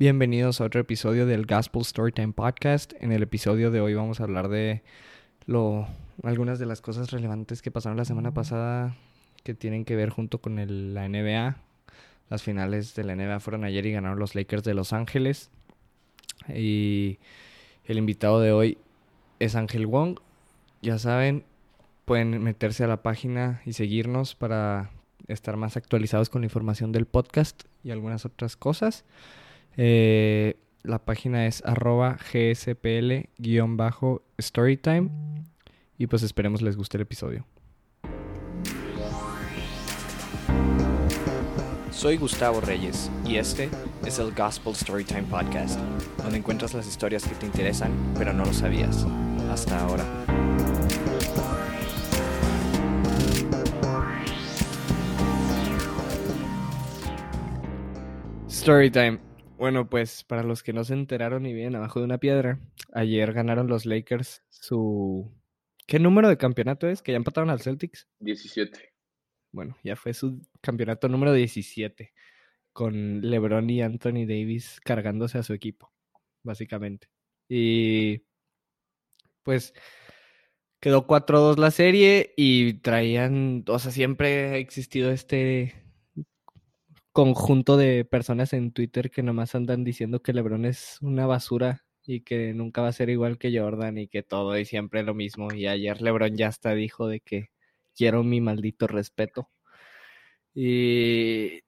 Bienvenidos a otro episodio del Gospel Storytime Podcast. En el episodio de hoy vamos a hablar de lo, algunas de las cosas relevantes que pasaron la semana pasada que tienen que ver junto con el- la NBA. Las finales de la NBA fueron ayer y ganaron los Lakers de Los Ángeles. Y el invitado de hoy es Ángel Wong. Ya saben, pueden meterse a la página y seguirnos para estar más actualizados con la información del podcast y algunas otras cosas. Eh, la página es arroba gspl-storytime. Y pues esperemos les guste el episodio. Soy Gustavo Reyes y este es el Gospel Storytime Podcast, donde encuentras las historias que te interesan pero no lo sabías hasta ahora. Storytime. Bueno, pues para los que no se enteraron y vienen abajo de una piedra, ayer ganaron los Lakers su... ¿Qué número de campeonato es? Que ya empataron al Celtics. 17. Bueno, ya fue su campeonato número 17, con LeBron y Anthony Davis cargándose a su equipo, básicamente. Y pues quedó 4-2 la serie y traían, o sea, siempre ha existido este conjunto de personas en Twitter que nomás andan diciendo que LeBron es una basura y que nunca va a ser igual que Jordan y que todo y siempre lo mismo. Y ayer LeBron ya hasta dijo de que quiero mi maldito respeto. Y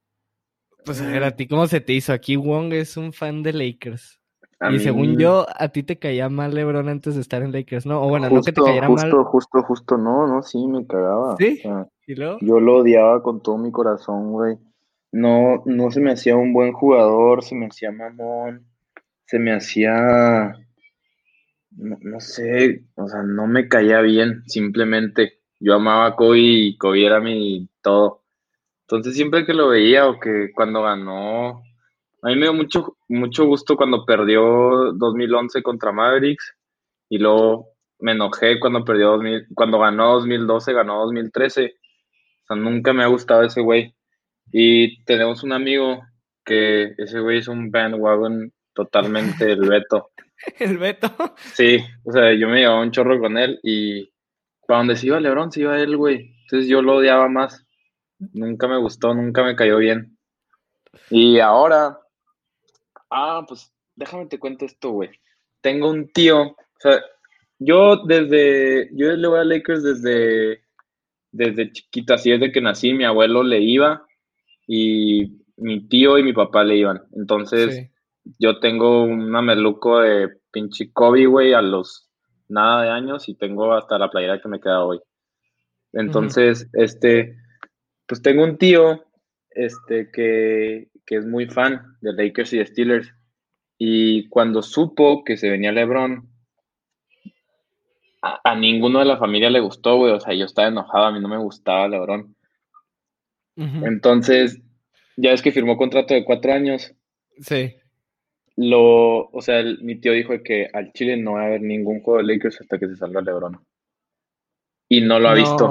pues a ver, a ti cómo se te hizo. Aquí Wong es un fan de Lakers. A y mí, según yo, a ti te caía mal LeBron antes de estar en Lakers, ¿no? O bueno, no que te justo, cayera justo, mal. Justo, justo, no, no, sí, me cagaba. ¿Sí? O sea, ¿Y luego? yo lo odiaba con todo mi corazón, güey. No, no se me hacía un buen jugador, se me hacía mamón, se me hacía, no, no sé, o sea, no me caía bien, simplemente. Yo amaba a Kobe y Kobe era mi todo. Entonces siempre que lo veía o que cuando ganó, a mí me dio mucho, mucho gusto cuando perdió 2011 contra Mavericks y luego me enojé cuando perdió 2000, cuando ganó 2012, ganó 2013. O sea, nunca me ha gustado ese güey. Y tenemos un amigo que ese güey es un bandwagon totalmente el Beto. El Beto. Sí, o sea, yo me llevaba un chorro con él y para donde se iba LeBron, se iba él, güey. Entonces yo lo odiaba más. Nunca me gustó, nunca me cayó bien. Y ahora, ah, pues déjame te cuento esto, güey. Tengo un tío, o sea, yo desde, yo le voy a Lakers desde, desde chiquito, así desde que nací, mi abuelo le iba y mi tío y mi papá le iban. Entonces, Sí. yo tengo un mameluco de pinche Kobe, güey, a los nada de años y tengo hasta la playera que me queda hoy. Entonces, este, pues tengo un tío, este, que, que es muy fan de Lakers y de Steelers. Y cuando supo que se venía LeBron, a, a ninguno de la familia le gustó, güey. O sea, yo estaba enojado, a mí no me gustaba LeBron. Entonces, ya es que firmó contrato de cuatro años. Sí. Lo, o sea, el- mi tío dijo que al Chile no va a haber ningún juego de Lakers hasta que se salga LeBron. Y no lo ha visto.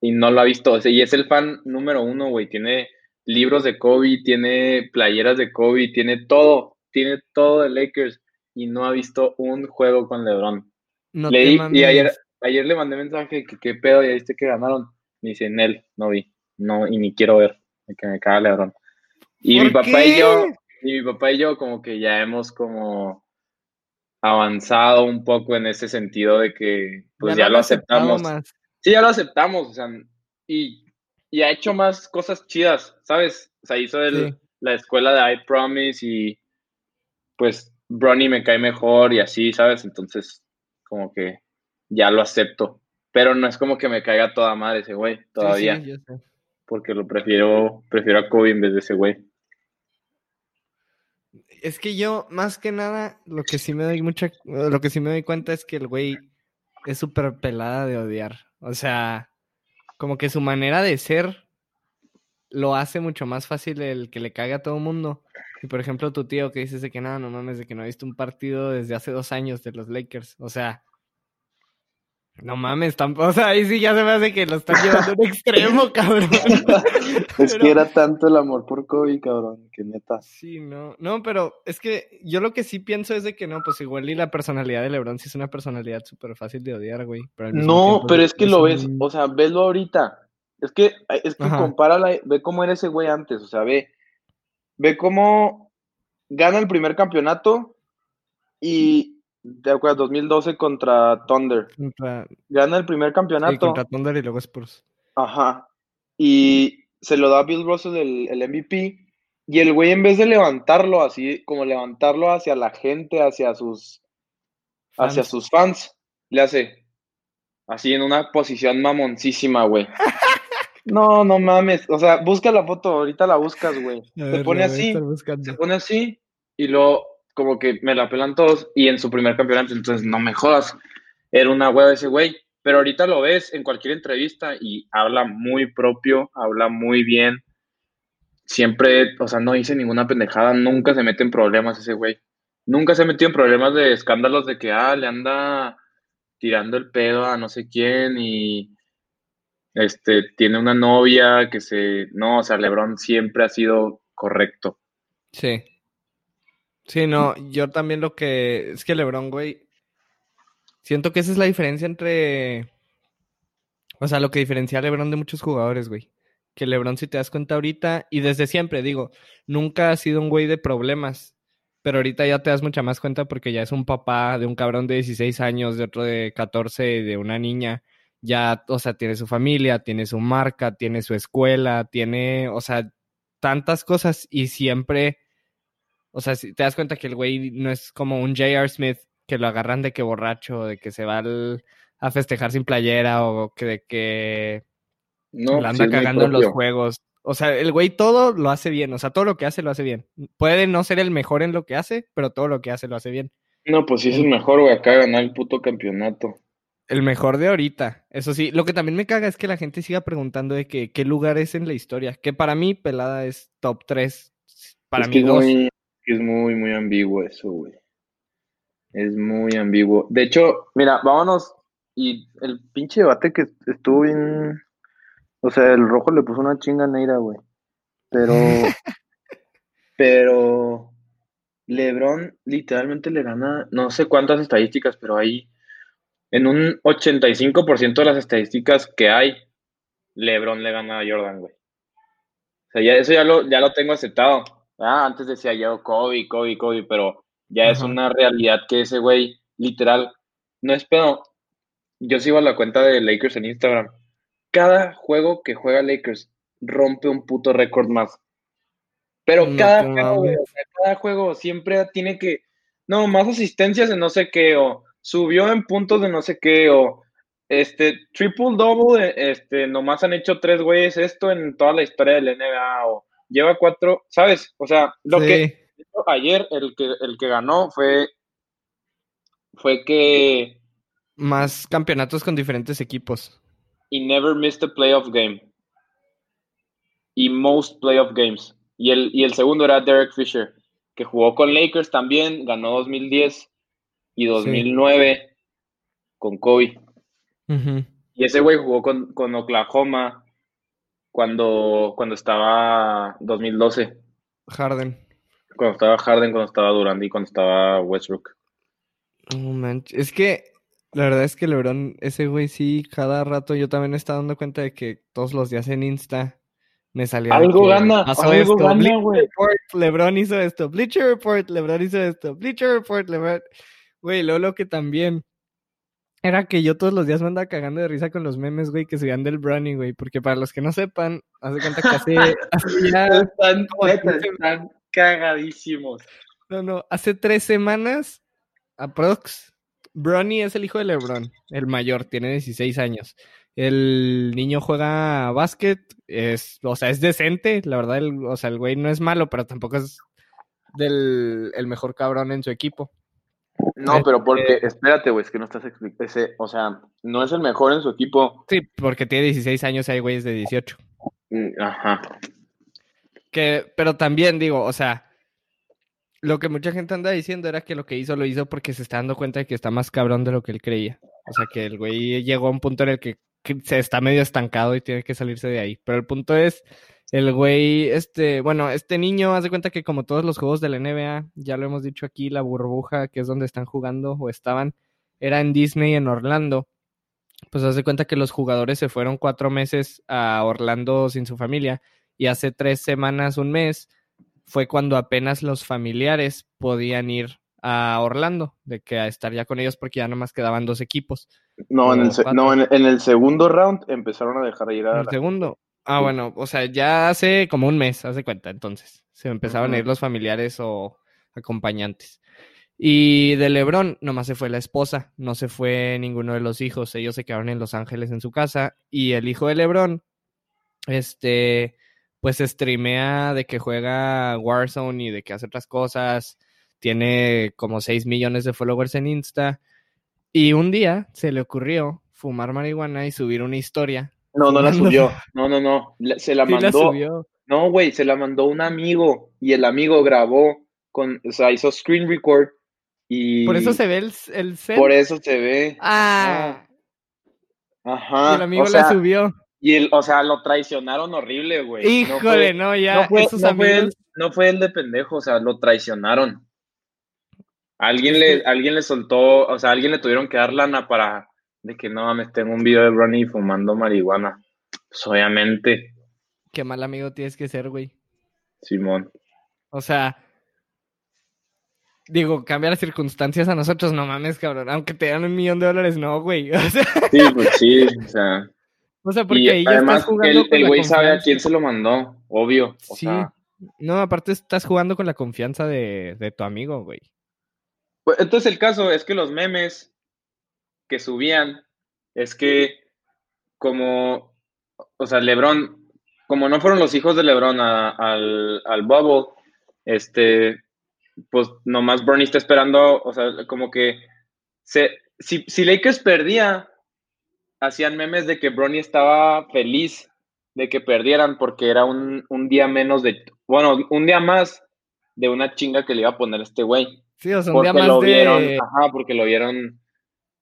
Y no lo ha visto. O sea, y es el fan número uno, güey. Tiene libros de Kobe, tiene playeras de Kobe, tiene todo. Tiene todo de Lakers. Y no ha visto un juego con LeBron. No Le te di- y ayer, ayer le mandé mensaje que qué pedo, ya viste que ganaron. Me dice, Nel, no vi. No, y ni quiero ver. Que me caga LeBron. Y mi ¿Por papá y yo, y mi papá y yo como que ya hemos como avanzado un poco en ese sentido de que pues Ya ya, lo aceptamos. más. Sí, ya lo aceptamos, o sea, y, y ha hecho más cosas chidas, ¿sabes? O sea, hizo el- Sí. la escuela de I Promise y pues Bronny me cae mejor y así, ¿sabes? Entonces, como que ya lo acepto. Pero no es como que me caiga toda madre ese güey, Sí, sí, todavía, yo sé. Porque lo prefiero, prefiero a Kobe en vez de ese güey. Es que yo, más que nada, lo que sí me doy mucha, lo que sí me doy cuenta es que el güey es súper pelada de odiar. O sea, como que su manera de ser lo hace mucho más fácil el que le caga a todo mundo. Y por ejemplo, tu tío que dices de que nada, no mames, de que no ha visto un partido desde hace dos años de los Lakers. O sea, No mames, tampoco, o sea, ahí sí ya se me hace que lo están llevando a un extremo, cabrón. Es Pero- que era tanto el amor por Kobe, cabrón, que neta. Sí, no, no, pero es que yo lo que sí pienso es de que no, pues igual y la personalidad de LeBron sí es una personalidad súper fácil de odiar, güey. pero No, tiempo pero es que lo un- ves, o sea, veslo ahorita. Es que, es que Ajá. compárala, ve cómo era ese güey antes, o sea, ve, ve cómo gana el primer campeonato y, ¿te acuerdas? 2012 contra Thunder. contra, Gana el primer sí, campeonato. contra Thunder y luego Spurs. Ajá. Y se lo da a Bill Russell el, el MVP. Y el güey, en vez de levantarlo así, como levantarlo hacia la gente, hacia sus, hacia Fans. sus fans, le hace así en una posición mamoncísima, güey. No, no mames. O sea, busca la foto, ahorita la buscas, güey. Se pone así, se pone así, y luego como que me la pelan todos, y en su primer campeonato, entonces no me jodas. Era una hueva ese güey. Pero ahorita lo ves en cualquier entrevista y habla muy propio, habla muy bien. Siempre, o sea, no dice ninguna pendejada, nunca se mete en problemas ese güey. Nunca se ha metido en problemas de escándalos de que, ah, le anda tirando el pedo a no sé quién y este tiene una novia que se, no, o sea, LeBron siempre ha sido correcto. Sí. Sí, no, yo también lo que. Es que LeBron, güey. Siento que esa es la diferencia entre. O sea, lo que diferencia a LeBron de muchos jugadores, güey. Que LeBron, si te das cuenta ahorita, y desde siempre, digo, nunca ha sido un güey de problemas. Pero ahorita ya te das mucha más cuenta porque ya es un papá de un cabrón de 16 años, de otro de 14, de una niña. Ya, o sea, tiene su familia, tiene su marca, tiene su escuela, tiene, o sea, tantas cosas y siempre, o sea, si te das cuenta que el güey no es como un J.R. Smith que lo agarran de que borracho, de que se va al- a festejar sin playera o que de que No, sí anda cagando en los juegos. O sea, el güey todo lo hace bien, o sea, todo lo que hace lo hace bien. Puede no ser el mejor en lo que hace, pero todo lo que hace lo hace bien. No, pues sí es el mejor, güey, acá ganar el puto campeonato. El mejor de ahorita. Eso sí, lo que también me caga es que la gente siga preguntando de que qué lugar es en la historia. Que para mí, Pelada es top 3. Para es mí, que dos. muy, es muy, muy ambiguo eso, güey. Es muy ambiguo. De hecho, mira, vámonos. Y el pinche debate que estuvo bien. O sea, el rojo le puso una chinga Neira, güey. Pero. pero. LeBron literalmente le gana. No sé cuántas estadísticas, pero ahí. En un 85% de las estadísticas que hay, LeBron le gana a Jordan, güey. O sea, ya eso ya lo, ya lo tengo aceptado. Ah, antes decía yo Kobe, Kobe, Kobe, pero ya es una realidad que ese güey, literal, no es pedo. Yo sigo a la cuenta de Lakers en Instagram. Cada juego que juega Lakers rompe un puto récord más. Pero No cada juego, güey, cada juego siempre tiene que, no, más asistencias de no sé qué, o subió en puntos de no sé qué, o este, triple double, eh, este, nomás han hecho tres güeyes esto en toda la historia del NBA, o lleva cuatro, ¿sabes? O sea, lo Sí. que ayer el que, el que ganó fue, fue que Más campeonatos con diferentes equipos. he never missed a playoff game. Y most playoff games. Y el, y el segundo era Derek Fisher, que jugó con Lakers también, ganó 2010 y 2009 con Kobe. Y ese güey jugó con, con Oklahoma cuando, cuando estaba 2012, Harden. cuando estaba Harden, cuando estaba Durant y cuando estaba Westbrook. No manches. Es que la verdad es que LeBron, ese güey sí, cada rato yo también me estaba dando cuenta de que todos los días en Insta me salía Algo que gana, algo esto, gana, güey. Report, LeBron hizo esto, Bleacher Report, LeBron hizo esto, Bleacher Report, LeBron. Güey, luego lo que también era que yo todos los días me andaba cagando de risa con los memes, güey, que subían del Brownie, güey, porque para los que no sepan, haz de cuenta que hace, hace ya Están, están cagadísimos. No, no, hace tres semanas, aprox, Bronny es el hijo de LeBron, el mayor, tiene 16 años. El niño juega básquet, es, o sea, es decente, la verdad, el, o sea, el güey no es malo, pero tampoco es del el mejor cabrón en su equipo. No, pero porque, espérate, güey, es que no estás explicando. Ese, o sea, no es el mejor en su equipo. Sí, porque tiene 16 años y hay güeyes de 18. Mm, Ajá. Que, pero también digo, o sea, lo que mucha gente anda diciendo era que lo que hizo lo hizo porque se está dando cuenta de que está más cabrón de lo que él creía. O sea, que el güey llegó a un punto en el que, que se está medio estancado y tiene que salirse de ahí. Pero el punto es, el güey, este, bueno, este niño hace cuenta que como todos los juegos de la NBA, ya lo hemos dicho aquí, la burbuja, que es donde están jugando o estaban, era en Disney en Orlando. Pues hace cuenta que los jugadores se fueron cuatro meses a Orlando sin su familia y hace tres semanas, un mes, fue cuando apenas los familiares podían ir a Orlando, de que a estar ya con ellos porque ya nomás quedaban dos equipos. No, en el, no en, en el segundo round empezaron a dejar ir a El la- segundo. Ah, bueno, o sea, ya hace como un mes, hace cuenta, entonces. Se empezaban a ir los familiares o acompañantes. Y de Lebron nomás se fue la esposa, no se fue ninguno de los hijos. Ellos se quedaron en Los Ángeles en su casa. Y el hijo de Lebron, este, pues streamea de que juega Warzone y de que hace otras cosas. Tiene como 6 millones de followers en Insta. Y un día se le ocurrió fumar marihuana y subir una historia No, no la subió. No, no, no. Se la Sí la mandó. subió. No, güey, se la mandó un amigo y el amigo grabó con, o sea, hizo screen record y Por eso se ve el, el cel. por eso se ve. Ah, Ajá. y el amigo o sea, la subió. Y el, o sea, lo traicionaron horrible, güey. No Híjole, fue- no, ya. no fue, esos no fue él, amigos. no fue él de pendejo, o sea, lo traicionaron. Alguien le, alguien le soltó, o sea, alguien le tuvieron que dar lana para de que no mames, tengo un video de Ronnie fumando marihuana. Pues obviamente, Qué mal amigo tienes que ser, güey. Simón. O sea. Digo, cambia las circunstancias a nosotros, no mames, cabrón. Aunque te dan un millón de dólares, no, güey. O sea, Sí, pues sí, o sea. o sea porque Y ahí ya además, estás jugando el, con el güey sabe a quién se lo mandó, obvio. O Sí. sea, No, aparte estás jugando con la confianza de, de tu amigo, güey. Pues, entonces el caso es que los memes que subían es que como, o sea, LeBron, como no fueron los hijos de LeBron a- al, al Bubble, este, pues nomás Bronny está esperando, o sea, como que se, si, si Lakers perdía, hacían memes de que Bronny estaba feliz de que perdieran porque era un, un día menos de, bueno, un día más de una chinga que le iba a poner este güey. Sí, o sea, un Porque día más lo de. vieron, ajá, porque lo vieron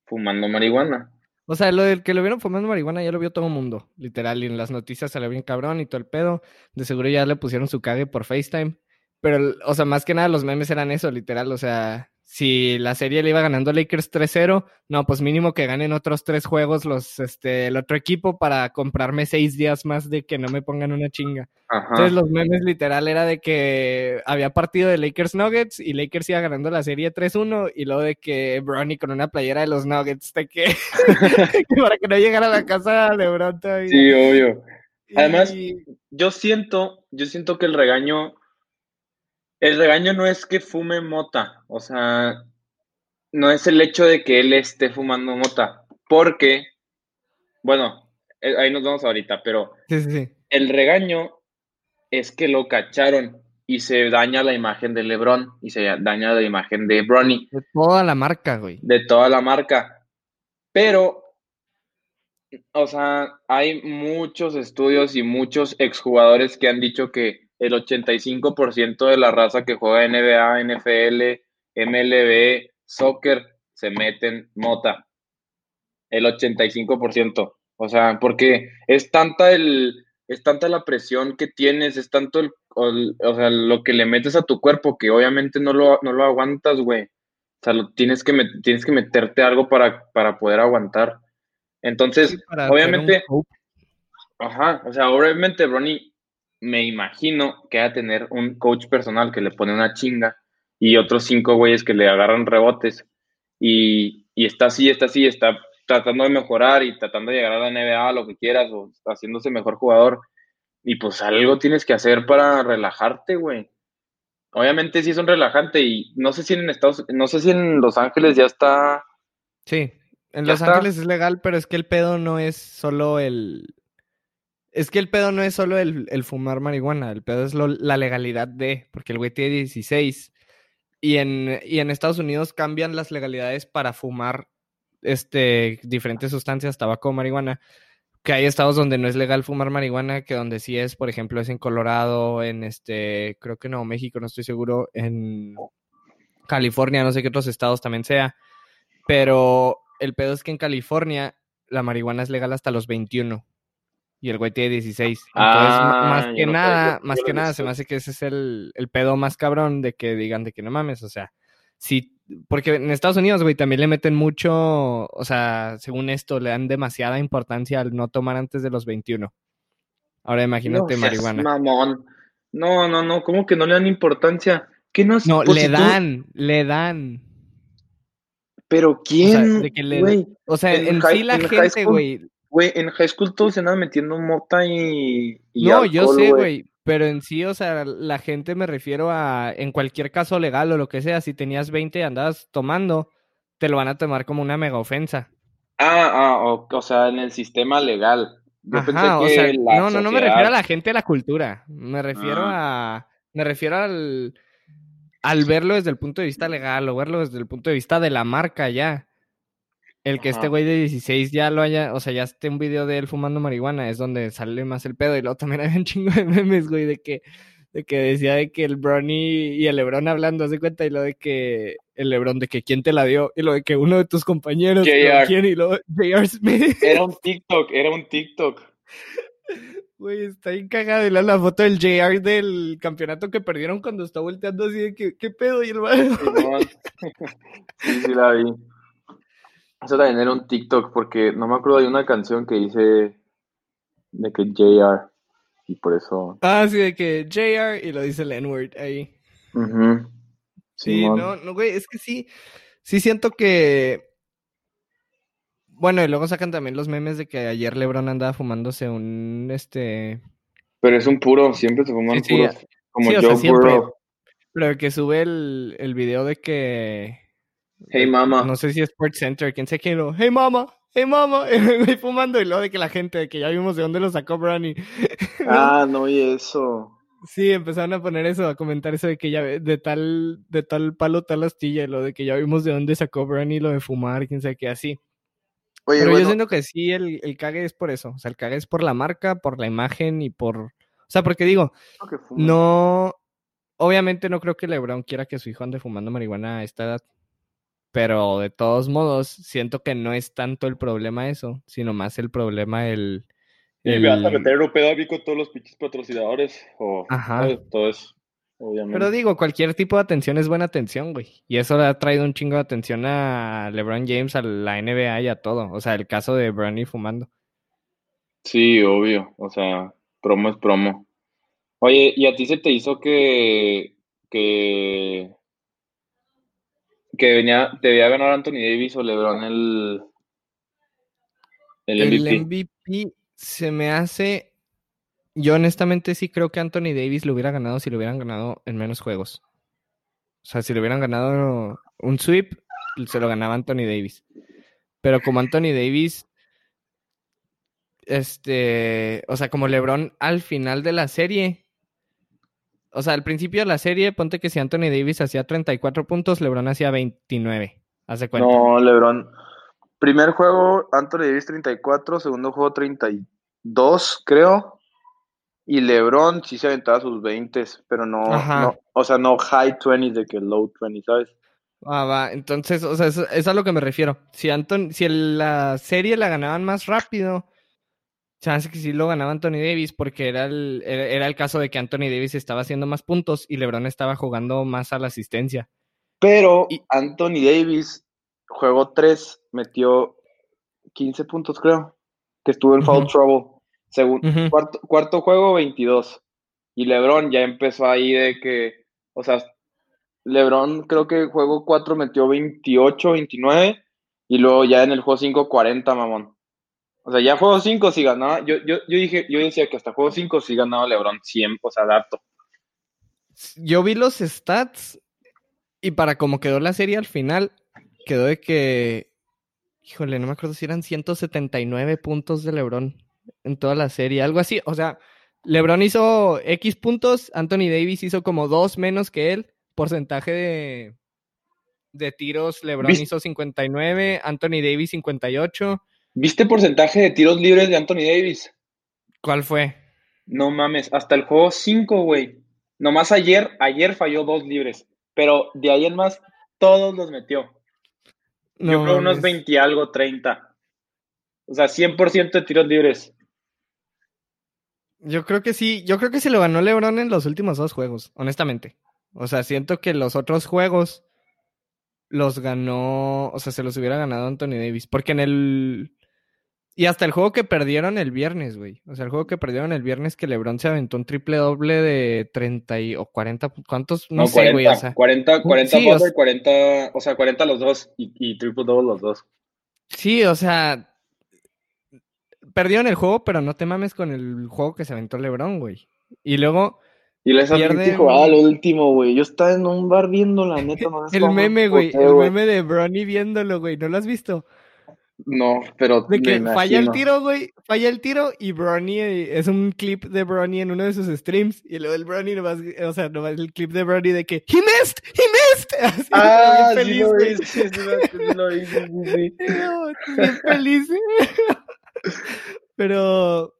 fumando marihuana. O sea, lo del que lo vieron fumando marihuana ya lo vio todo el mundo, literal, y en las noticias salió bien cabrón y todo el pedo. De seguro ya le pusieron su cague por FaceTime. Pero, o sea, más que nada los memes eran eso, literal. O sea, si la serie le iba ganando Lakers 3-0, no, pues mínimo que ganen otros tres juegos los, este, el otro equipo para comprarme seis días más de que no me pongan una chinga. Ajá. Entonces los memes literal era de que había partido de Lakers Nuggets y Lakers iba ganando la serie 3-1 y luego de que Bronny con una playera de los Nuggets de que, para que no llegara a la casa de LeBron todavía. Sí, obvio. Además, Y- Yo siento, yo siento que el regaño, el regaño no es que fume mota, o sea, no es el hecho de que él esté fumando mota, porque, bueno, eh, ahí nos vamos ahorita, pero sí, sí, sí. el regaño es que lo cacharon y se daña la imagen de LeBron y se daña la imagen de Bronny. De toda la marca, güey. de toda la marca. Pero, o sea, hay muchos estudios y muchos exjugadores que han dicho que el 85% de la raza que juega NBA, NFL, MLB, soccer, se meten mota. El 85%. O sea, porque es tanta el, es tanta la presión que tienes, es tanto el, el- o sea, lo que le metes a tu cuerpo que obviamente no lo, no lo aguantas, güey. O sea, lo- tienes que, tienes que meterte algo para, para poder aguantar. Entonces, Sí, obviamente, un ajá, o sea, obviamente Ronnie, me imagino que va a tener un coach personal que le pone una chinga y otros cinco güeyes que le agarran rebotes y, y está así, está así, está tratando de mejorar y tratando de llegar a la NBA, lo que quieras, o haciéndose mejor jugador. Y pues algo tienes que hacer para relajarte, güey. Obviamente sí es un relajante y no sé si en Estados, no sé si en Los Ángeles ya está, Sí, en Los está. Ángeles es legal, pero es que el pedo no es solo el... Es que el pedo no es solo el, fumar marihuana, el pedo es la legalidad de, porque el güey tiene 16 y en, Estados Unidos cambian las legalidades para fumar este, diferentes sustancias, tabaco marihuana, que hay estados donde no es legal fumar marihuana, que donde sí es, por ejemplo, es en Colorado, en este, creo que no, México, no estoy seguro, en California, no sé qué otros estados también sea. Pero el pedo es que en California la marihuana es legal hasta los 21 y el güey tiene 16. Entonces, Ah, más que no nada, más que nada, se me hace que ese es el, el pedo más cabrón de que digan de que no mames, o sea, sí, porque en Estados Unidos, güey, también le meten mucho, o sea, según esto, le dan demasiada importancia al no tomar antes de los 21. Ahora imagínate No marihuana. mamón. No, no, no, ¿cómo que no le dan importancia? ¿Qué no, No, pues le dan, le dan. Pero quién, de que le- güey, O sea, En en, high- sí la en gente, güey, güey, en high school todos se andan metiendo mota y, y No, yo sé, güey, pero en sí, o sea, la gente me refiero a, en cualquier caso legal o lo que sea, si tenías 20 y andabas tomando, te lo van a tomar como una mega ofensa. Ah, ah, o, o sea, en el sistema legal. Yo Ajá, pensé o que sea, la no, no, no me refiero a la gente de la cultura, me refiero Ah. a, me refiero al, al verlo desde el punto de vista legal o verlo desde el punto de vista de la marca ya. El que este güey de 16 ya lo haya, o sea, ya esté un video de él fumando marihuana, es donde sale más el pedo. Y luego también había un chingo de memes, güey, de que, de que decía de que el Bronny y el Lebron hablando, ¿se cuenta? Y lo de que el Lebron, de que quién te la dio, y lo de que uno de tus compañeros, JR. ¿quién? Y luego J.R. Smith, Era un TikTok, era un TikTok. güey, está bien cagado. Y la foto del JR del campeonato que perdieron cuando está volteando así de que, ¿qué pedo? Y el sí, sí la vi. Eso también era un TikTok porque no me acuerdo de una canción que dice de que JR y por eso. Ah, sí, de que JR y lo dice el N-word ahí. Sí, Simón. no, no, güey, es que sí, sí siento que... Bueno, y luego sacan también los memes de que ayer LeBron andaba fumándose un, este... Pero es un puro, siempre se fuman Sí, sí, puros. Como sí, o sea, Joe siempre. Burrow. Pero que sube el, el video de que... Hey mama. No sé si es Sports Center, quién sé qué, lo, hey mama, hey mama, y fumando, y luego de que la gente, de que ya vimos de dónde lo sacó Bronny. Ah, no, y eso. Sí, empezaron a poner eso, a comentar eso de que ya de tal, de tal palo, tal astilla, y lo de que ya vimos de dónde sacó Bronny lo de fumar, quién sabe qué, así. Oye, Pero yo siento que sí, el, el cague es por eso. O sea, el cague es por la marca, por la imagen y por. O sea, porque digo, no. Obviamente no creo que LeBron quiera que su hijo ande fumando marihuana a esta edad. Pero de todos modos, siento que no es tanto el problema eso, sino más el problema el. Y me vas a meter un pedo a mí con todos los pinches patrocinadores. O Ajá. todo eso. Obviamente. Pero digo, cualquier tipo de atención es buena atención, güey. Y eso le ha traído un chingo de atención a LeBron James, a la NBA y a todo. O sea, el caso de Bronny fumando. Sí, obvio. O sea, promo es promo. Oye, ¿y a ti se te hizo que, que, que venía, debía ganar Anthony Davis o LeBron el, el El MVP? MVP se me hace. Yo honestamente sí creo que Anthony Davis lo hubiera ganado si lo hubieran ganado en menos juegos. O sea, si lo hubieran ganado un sweep, se lo ganaba Anthony Davis. Pero como Anthony Davis, este, o sea, como LeBron al final de la serie, o sea, al principio de la serie, ponte que si Anthony Davis hacía 34 puntos, LeBron hacía 29. Hace cuenta. No, LeBron. Primer juego, Anthony Davis 34, segundo juego 32, creo. Y LeBron sí se aventaba sus 20, pero no, no, o sea, no high 20 de que low 20, ¿sabes? Ah, va. Entonces, o sea, eso- es a lo que me refiero. Si Anton, si el- la serie la ganaban más rápido, hace que sí lo ganaba Anthony Davis, porque era el, era, el caso de que Anthony Davis estaba haciendo más puntos y LeBron estaba jugando más a la asistencia. Pero Y- Anthony Davis, juego 3, metió 15 puntos, creo, que estuvo en foul trouble. Segun- Ujú. cuarto, cuarto juego, 22. Y LeBron ya empezó ahí de que, o sea, LeBron creo que juego 4 metió 28, 29. Y luego ya en el juego 5, 40, mamón. O sea, ya juego 5 sí ganaba. Yo, yo, yo dije, yo decía que hasta juego 5 sí ganaba LeBron 100, o sea, dato. Yo vi los stats y para como quedó la serie al final, quedó de que, híjole, no me acuerdo si eran 179 puntos de LeBron en toda la serie, algo así. O sea, LeBron hizo X puntos, Anthony Davis hizo como dos menos que él, porcentaje de, de tiros, LeBron ¿Viste? hizo 59, Anthony Davis 58 ¿Viste porcentaje de tiros libres de Anthony Davis? ¿Cuál fue? No mames, hasta el juego 5, güey. Nomás ayer, ayer falló dos libres, pero de ahí en más todos los metió. No Yo creo unos mames. 20 y algo, 30. O sea, 100% de tiros libres. Yo creo que sí, yo creo que se lo ganó LeBron en los últimos dos juegos, honestamente. O sea, siento que los otros juegos los ganó, o sea, se los hubiera ganado Anthony Davis, porque en el y hasta el juego que perdieron el viernes, güey. O sea, el juego que perdieron el viernes que LeBron se aventó un triple doble de 30 y, o 40, ¿cuántos? No, No, sé, 40, güey, o sea. 40, 40 Sí, o sea- 40, o sea, 40 los dos y, y triple double los dos. Sí, o sea, perdieron el juego, pero no te mames con el juego que se aventó LeBron, güey. Y luego Y les Pierden- jugada al último, güey. Yo estaba en un bar viendo la neta, no el meme, güey, el meme de Bronny viéndolo, güey, ¿no lo has visto? No, pero De que me falla el tiro, güey, falla el tiro y Bronny eh, es un clip de Bronny en uno de sus streams y luego el Bronny nomás, o sea, nomás el clip de Bronny de que ¡He missed! ¡He missed! Así, Ah, bien feliz, lo sí, sí. No, bien feliz. Pero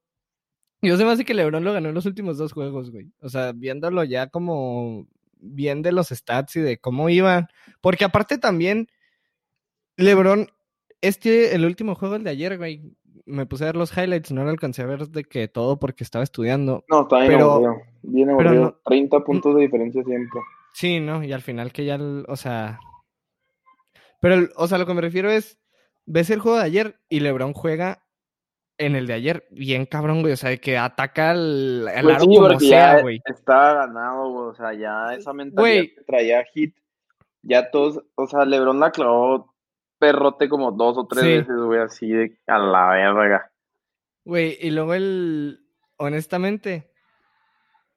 yo se me hace que LeBron lo ganó en los últimos dos juegos, güey. O sea, viéndolo ya como bien de los stats y de cómo iban. Porque aparte también, LeBron, este, el último juego, el de ayer, güey, me puse a ver los highlights, no lo alcancé a ver de que todo porque estaba estudiando. No, está bien Pero- aburrido. Bien aburrido. no- 30 puntos de diferencia siempre. Sí, ¿no? Y al final que ya, o sea... Pero, o sea, lo que me refiero es, ves el juego de ayer y LeBron juega en el de ayer bien cabrón, güey. O sea, de que ataca al, al Pues aro sí, como sea, güey. estaba ganado, güey. O sea, ya esa mentalidad Güey. que traía Hit, ya todos, o sea, LeBron la clavó perrote como dos o tres Sí. veces, güey, así de a la verga. Güey, y luego el... Honestamente,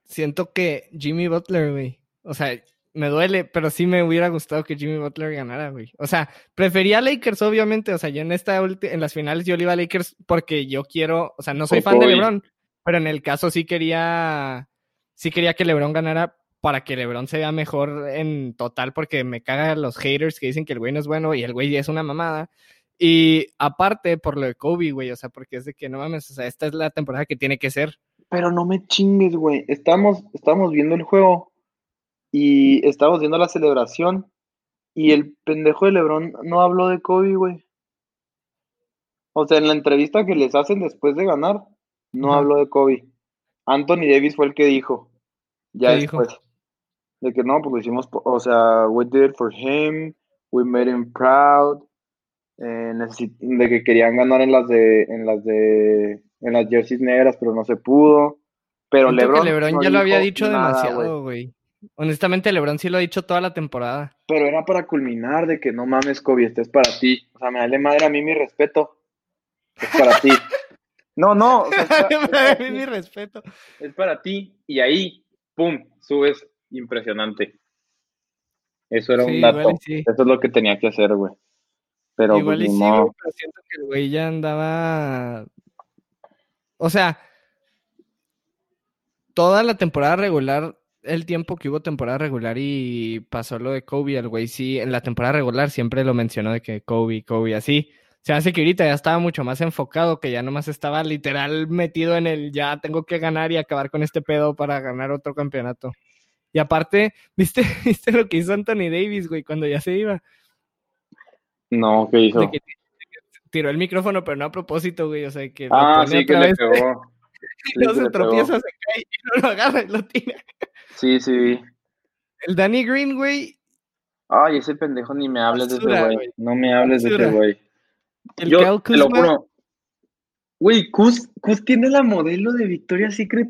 siento que Jimmy Butler, güey. O sea, me duele, pero sí me hubiera gustado que Jimmy Butler ganara, güey. O sea, prefería a Lakers, obviamente. O sea, yo en esta en las finales yo le iba a Lakers porque yo quiero, o sea, no soy fan de. LeBron, pero en el caso sí quería, sí quería que LeBron ganara para que LeBron se vea mejor en total, porque me cagan los haters que dicen que el güey no es bueno y el güey es una mamada. Y aparte, por lo de Kobe, güey, o sea, porque es de que no mames, o sea, esta es la temporada que tiene que ser. Pero no me chingues, güey. Estamos, estamos viendo el juego y estamos viendo la celebración y el pendejo de LeBron no habló de Kobe, güey. O sea, en la entrevista que les hacen después de ganar, no habló de Kobe. Anthony Davis fue el que dijo. Ya ¿Qué dijo? De que no, pues lo hicimos, o sea, we did it for him, we made him proud. eh, de que querían ganar en las de, en las de, en las jerseys negras, pero no se pudo. Pero Siento LeBron, LeBron no ya lo había dicho nada, demasiado, güey. Honestamente, LeBron sí lo ha dicho toda la temporada. Pero era para culminar de que no mames, Kobe, este es para ti. O sea, me dale madre a mí mi respeto. Es para ti. No, no, o sea, es, para, es para Mi respeto. es para ti. Y ahí, pum, subes impresionante. Eso era Sí, un dato. igual sí. Eso es lo que tenía que hacer, güey. Pero Igual pues y sí, güey, pero siento que el güey ya andaba. O sea, toda la temporada regular, el tiempo que hubo temporada regular y pasó lo de Kobe, el güey sí, en la temporada regular siempre lo mencionó de que Kobe, Kobe, así. Se hace que ahorita ya estaba mucho más enfocado, que ya nomás estaba literal metido en el ya tengo que ganar y acabar con este pedo para ganar otro campeonato. Y aparte, ¿viste, ¿viste lo que hizo Anthony Davis, güey, cuando ya se iba? No, ¿qué hizo? Que tiró el micrófono, pero no a propósito, güey. O sea, que Ah, sí, que le pegó. y Sí, luego que se pegó. tropieza, se cae y no lo agarra y lo tira. Sí, sí. El Danny Green, güey. Ay, ese pendejo ni me hables de ese Basura, güey. No me hables de ese Basura. güey. El Yo Kyle te lo Kuzma. juro. Güey, Kuz, Kuz tiene la modelo de Victoria's Secret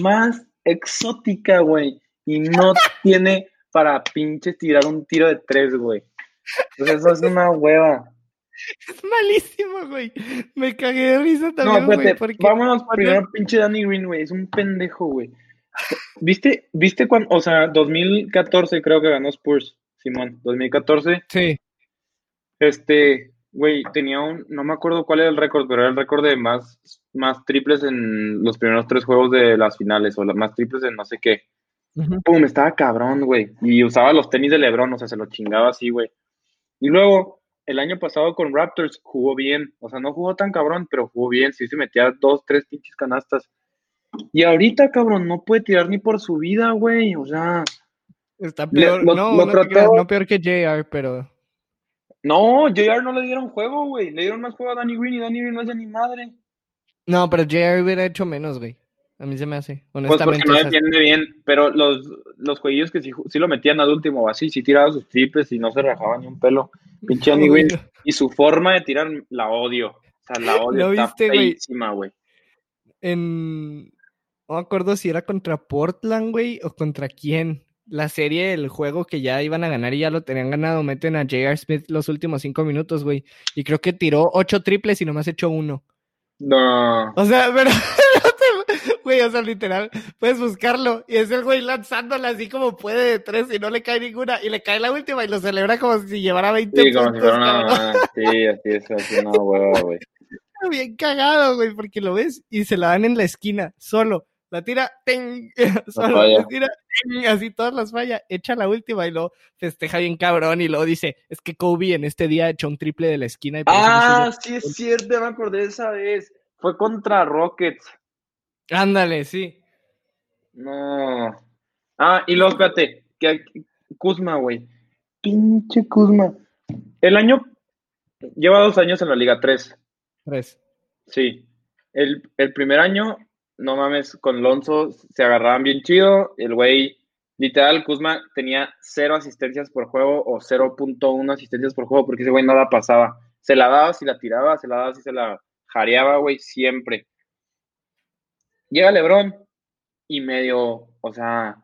más exótica, güey. Y no tiene para pinche tirar un tiro de tres, güey. Pues eso es una hueva. Es malísimo, güey. Me cagué de risa No, también, güey. espérate, porque vámonos cuando- primero, pinche Danny Green, güey. Es un pendejo, güey. ¿Viste, viste cuando, o sea, 2014 creo que ganó Spurs, Simón, 2014. Sí. Este, güey, tenía un, no me acuerdo cuál era el récord, pero era el récord de más, más triples en los primeros tres juegos de las finales, o la- más triples en no sé qué. Ujú. Pum, estaba cabrón, güey. Y usaba los tenis de LeBron, o sea, se lo chingaba así, güey. Y luego, el año pasado con Raptors jugó bien. O sea, no jugó tan cabrón, pero jugó bien. Sí se metía dos, tres pinches canastas. Y ahorita, cabrón, no puede tirar ni por su vida, güey. O sea. Está peor. no, no, peor que JR, pero. No, JR no le dieron juego, güey. Le dieron más juego a Danny Green y Danny Green no hace ni madre. No, pero JR hubiera hecho menos, güey. A mí se me hace, honestamente. Pues porque no defiende bien, pero los, los jueguillos que sí, lo metían al último así, sí tiraba sus triples y no se rajaba ni un pelo. Pinche Danny Green. Y su forma de tirar la odio. O sea, la odio. está feísima, güey. En no me acuerdo si era contra Portland, güey, o contra quién. La serie, el juego que ya iban a ganar y ya lo tenían ganado, meten a J.R. Smith los últimos cinco minutos, güey. Y creo que tiró ocho triples y nomás echó uno. No. O sea, pero, güey, o sea, literal, puedes buscarlo. Y es el güey lanzándola así como puede de tres y no le cae ninguna. Y le cae la última y lo celebra como si llevara 20 Sí, como si fuera una Sí, así es, así una hueva, güey. Bien cagado, güey, porque lo ves y se la dan en la esquina, solo la tira, ten, solo la tira, así todas las falla, echa la última y lo festeja bien cabrón y luego dice, es que Kobe en este día echó un triple de la esquina. Y ah, sí es cierto, me acordé de esa vez. Fue contra Rockets. Ándale, sí. No. Ah, y luego espérate, que Kuzma, güey. Pinche Kuzma. El año, lleva dos años en la Liga 3. Tres. Sí. El, el primer año no mames, con Lonzo se agarraban bien chido. El güey, literal, Kuzma tenía cero asistencias por juego o 0.1 asistencias por juego porque ese güey nada pasaba. Se la daba si la tiraba, se la daba si se la jareaba, güey, siempre. Llega Lebron y medio, o sea,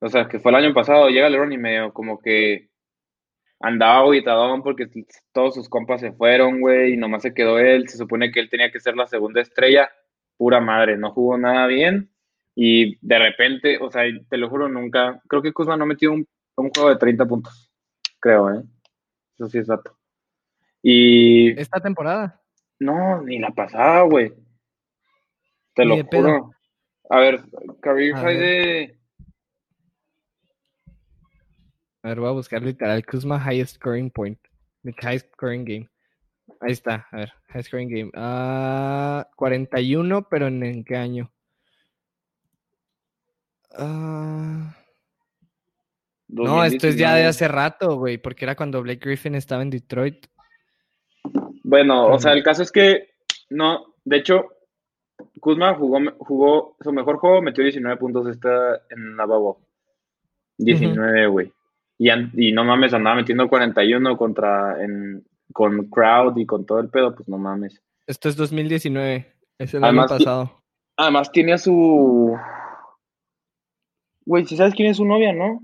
o sea, que fue el año pasado, llega Lebron y medio como que andaba aguitadón porque todos sus compas se fueron, güey, y nomás se quedó él. Se supone que él tenía que ser la segunda estrella pura madre, no jugó nada bien y de repente, o sea, te lo juro, nunca, creo que Kuzma no metió un, un juego de 30 puntos, creo, ¿eh? Eso sí es dato. Y... ¿Esta temporada? No, ni la pasada, güey. Te lo juro. A ver, career high de... A ver, voy a buscar literal Kuzma highest scoring point. The highest scoring game. Ahí está, a ver, High Scoring Game. Ah, 41, pero ¿en, qué año? Ah, no, esto es ya de hace rato, güey, porque era cuando Blake Griffin estaba en Detroit. Bueno, o sea, el caso es que no, de hecho, Kuzma jugó, jugó su mejor juego, metió 19 puntos esta en la Babo. 19, güey. y, y, no mames, andaba metiendo 41 contra en, con crowd y con todo el pedo, pues no mames. Esto es 2019, es el año pasado. Además tiene a su... Güey, si sabes quién es su novia, ¿no?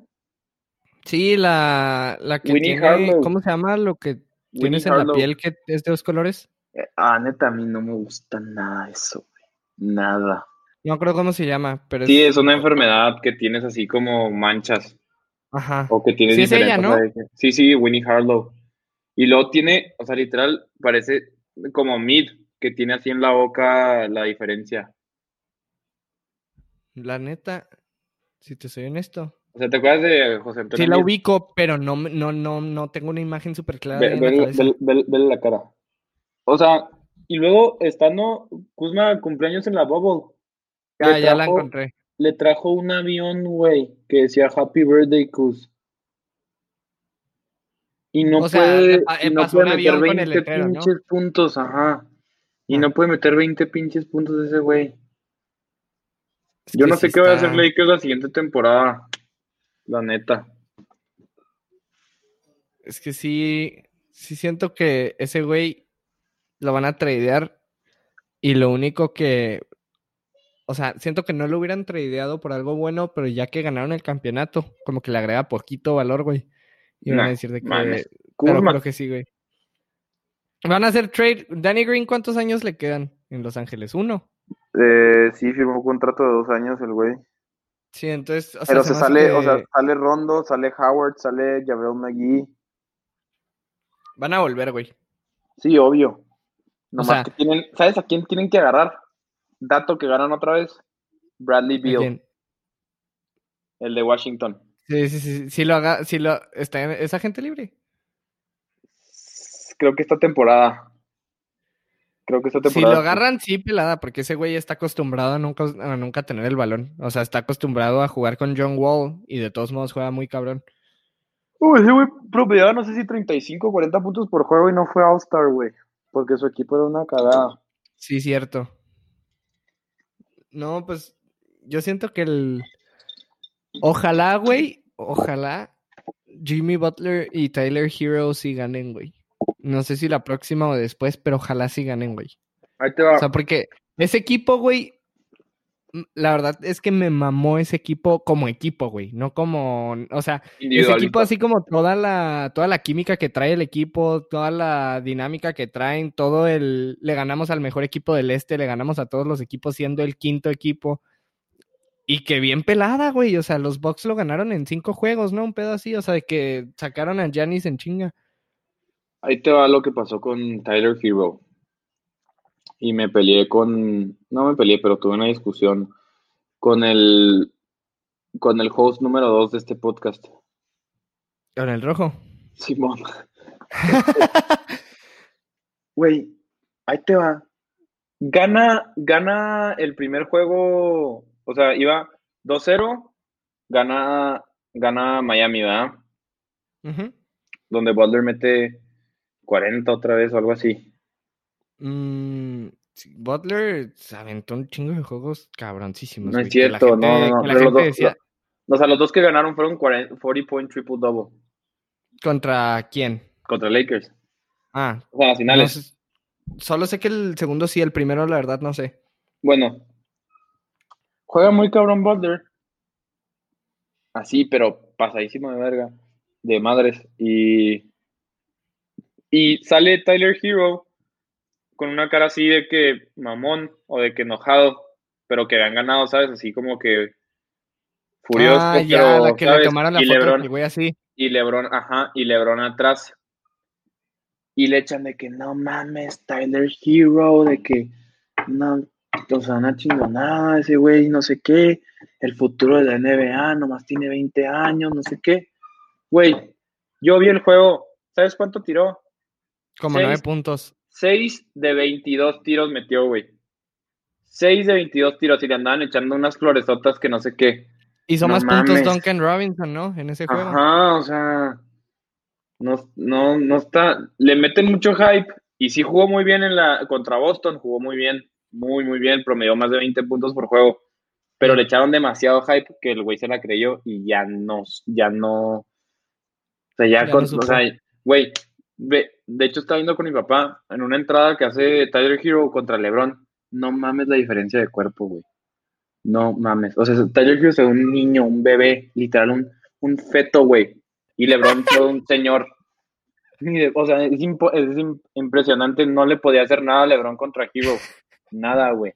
Sí, la, la que tiene... ¿Cómo se llama lo que tienes en la piel que es de dos colores? Eh, ah, neta, a mí no me gusta nada eso. Nada. No creo cómo se llama, pero... Sí, es, una enfermedad que tienes así como manchas. Ajá. O que tienes sí, es ella, ¿no? Sí, sí, Winnie Harlow. Y luego tiene, o sea, literal, parece como Mid, que tiene así en la boca la diferencia. La neta, si te soy honesto. O sea, ¿te acuerdas de José Antonio? Sí la ubico, pero no, no, no, no tengo una imagen súper clara. Ve, la la cara. O sea, y luego estando Kuzma cumpleaños en la Bubble. Ah, ya la encontré. Le trajo un avión, güey, que decía Happy Birthday Kuz. Y no puede, no puede meter 20 pinches puntos, ajá. Y ah. no puede meter 20 pinches puntos ese güey. Yo no sé qué va a hacer Lakers la siguiente temporada. La neta. Es que sí, sí siento que ese güey lo van a tradear. Y lo único que. O sea, siento que no lo hubieran tradeado por algo bueno, pero ya que ganaron el campeonato, como que le agrega poquito valor, güey. Y van a decir de que. Pero creo que sí, güey. Van a hacer trade. Danny Green, ¿cuántos años le quedan en Los Ángeles? ¿Uno? Eh, sí, firmó un contrato de dos años el güey. Sí, entonces. O Pero se, sale, o sea, sale Rondo, sale Howard, sale Javel McGee. Van a volver, güey. Sí, obvio. Nomás que tienen, ¿sabes a quién tienen que agarrar? Dato que ganan otra vez. Bradley Beal. El de Washington. Sí, sí, sí. Si lo haga, si lo está ¿es agente libre? creo que esta temporada. Creo que esta Si temporada. lo agarran, sí, pelada, porque ese güey está acostumbrado a nunca, a nunca tener el balón. O sea, está acostumbrado a jugar con John Wall y de todos modos juega muy cabrón. Uy, ese güey promediaba no sé si 35 o 40 puntos por juego y no fue All-Star, güey. Porque su equipo era una cagada. Sí, cierto. No, pues yo siento que el... Ojalá, güey, ojalá Jimmy Butler y Tyler Hero sí ganen, güey. No sé si la próxima o después, pero ojalá sí ganen, güey. Ahí te va. O sea, porque ese equipo, güey, la verdad es que me mamó ese equipo como equipo, güey, no como, o sea, ese equipo así como toda la, toda la química que trae el equipo, toda la dinámica que traen, todo el, le ganamos al mejor equipo del este, le ganamos a todos los equipos siendo el quinto equipo. Y que bien pelada, güey. O sea, los Bucks lo ganaron en cinco juegos, ¿no? Un pedo así. O sea, de que sacaron a Giannis en chinga. Ahí te va lo que pasó con Tyler Hero. Y me peleé con, no me peleé, pero tuve una discusión con el, con el host número 2 de este podcast, Con el rojo. Simón. Güey, ahí te va. Gana, gana el primer juego, o sea, iba 2-0, gana, gana Miami, ¿verdad? Donde Butler mete 40 otra vez o algo así. Mm, Butler se aventó un chingo de juegos cabroncísimos. No es cierto, no, gente- no, no, pero los dos- decía, O sea, los dos que ganaron fueron 40, 40 point triple double ¿contra quién? contra Lakers. Ah, O sea, las no finales. sé- solo sé que el segundo sí, el primero la verdad no sé. Bueno, juega muy cabrón Butler. Así, pero pasadísimo de verga, de madres. Y, y sale Tyler Hero con una cara así de que mamón o de que enojado, pero que habían ganado, ¿sabes? Así como que furioso, ah, ya, pero, la que ¿sabes? le tomaron la y foto, LeBron, güey así. y LeBron, ajá, y LeBron atrás. Y le echan de que no mames, Tyler Hero, de que no, o sea, una chingonada, ese güey, no sé qué, el futuro de la NBA, nomás tiene 20 años, no sé qué. Güey, yo vi el juego, ¿sabes cuánto tiró? Como nueve puntos. 6 de 22 tiros metió, güey. 6 de 22 tiros y le andaban echando unas floresotas que no sé qué. Hizo No más puntos. Duncan Robinson, ¿no? En ese juego. Ajá, o sea, no, no, no está, le meten mucho hype y sí jugó muy bien en la contra Boston, jugó muy bien, muy, muy bien, promedió más de 20 puntos por juego, pero le echaron demasiado hype que el güey se la creyó y ya no, ya no, o sea, ya, Ya con, no o sea, güey, ve, de hecho estaba viendo con mi papá en una entrada que hace Tyler Hero contra LeBron, no mames la diferencia de cuerpo, güey. No mames. O sea, Tyler Hughes es un niño, un bebé, literal, un, un feto, güey. Y LeBron todo un señor. O sea, es, es im- impresionante. No le podía hacer nada a LeBron contra Hero. Nada, güey.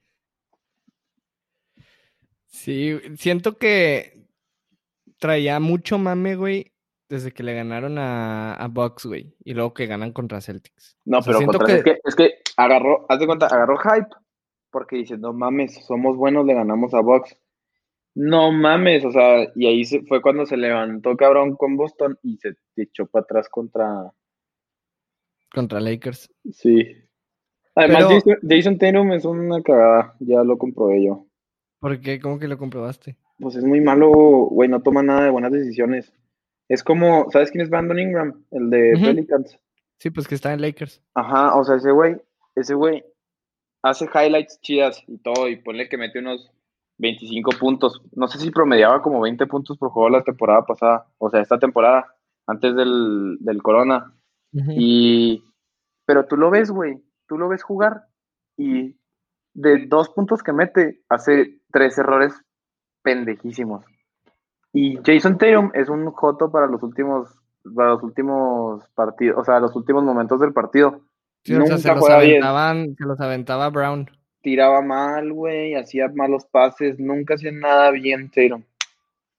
Sí, siento que traía mucho mame, güey, desde que le ganaron a, a Bucks, güey. Y luego que ganan contra Celtics. No, O sea, pero siento contra- que- es, que, es que agarró, haz de cuenta, agarró hype. Porque dice, no mames, somos buenos, le ganamos a Bucks. No mames, o sea, y ahí se, fue cuando se levantó cabrón con Boston y se echó para atrás contra, Contra Lakers. Sí. Además, Pero- Jason, Jason Tatum es una cagada, ya lo comprobé yo. ¿Por qué? ¿Cómo que lo comprobaste? Pues es muy malo, güey, no toma nada de buenas decisiones. Es como, ¿sabes quién es Brandon Ingram? El de. Pelicans. Sí, pues que está en Lakers. Ajá, o sea, ese güey, ese güey hace highlights chidas y todo, y ponle que mete unos 25 puntos. No sé si promediaba como 20 puntos por juego la temporada pasada, o sea, esta temporada, antes del, del Corona. Ujú. Y, pero tú lo ves, güey, tú lo ves jugar y de dos puntos que mete, hace tres errores pendejísimos. Y Jason Tatum es un joto para los últimos, para los últimos partidos, o sea, los últimos momentos del partido. Sí, o sea, se Nunca los bien. se los aventaba Brown. Tiraba mal, güey, hacía malos pases, nunca hacía nada bien Tatum.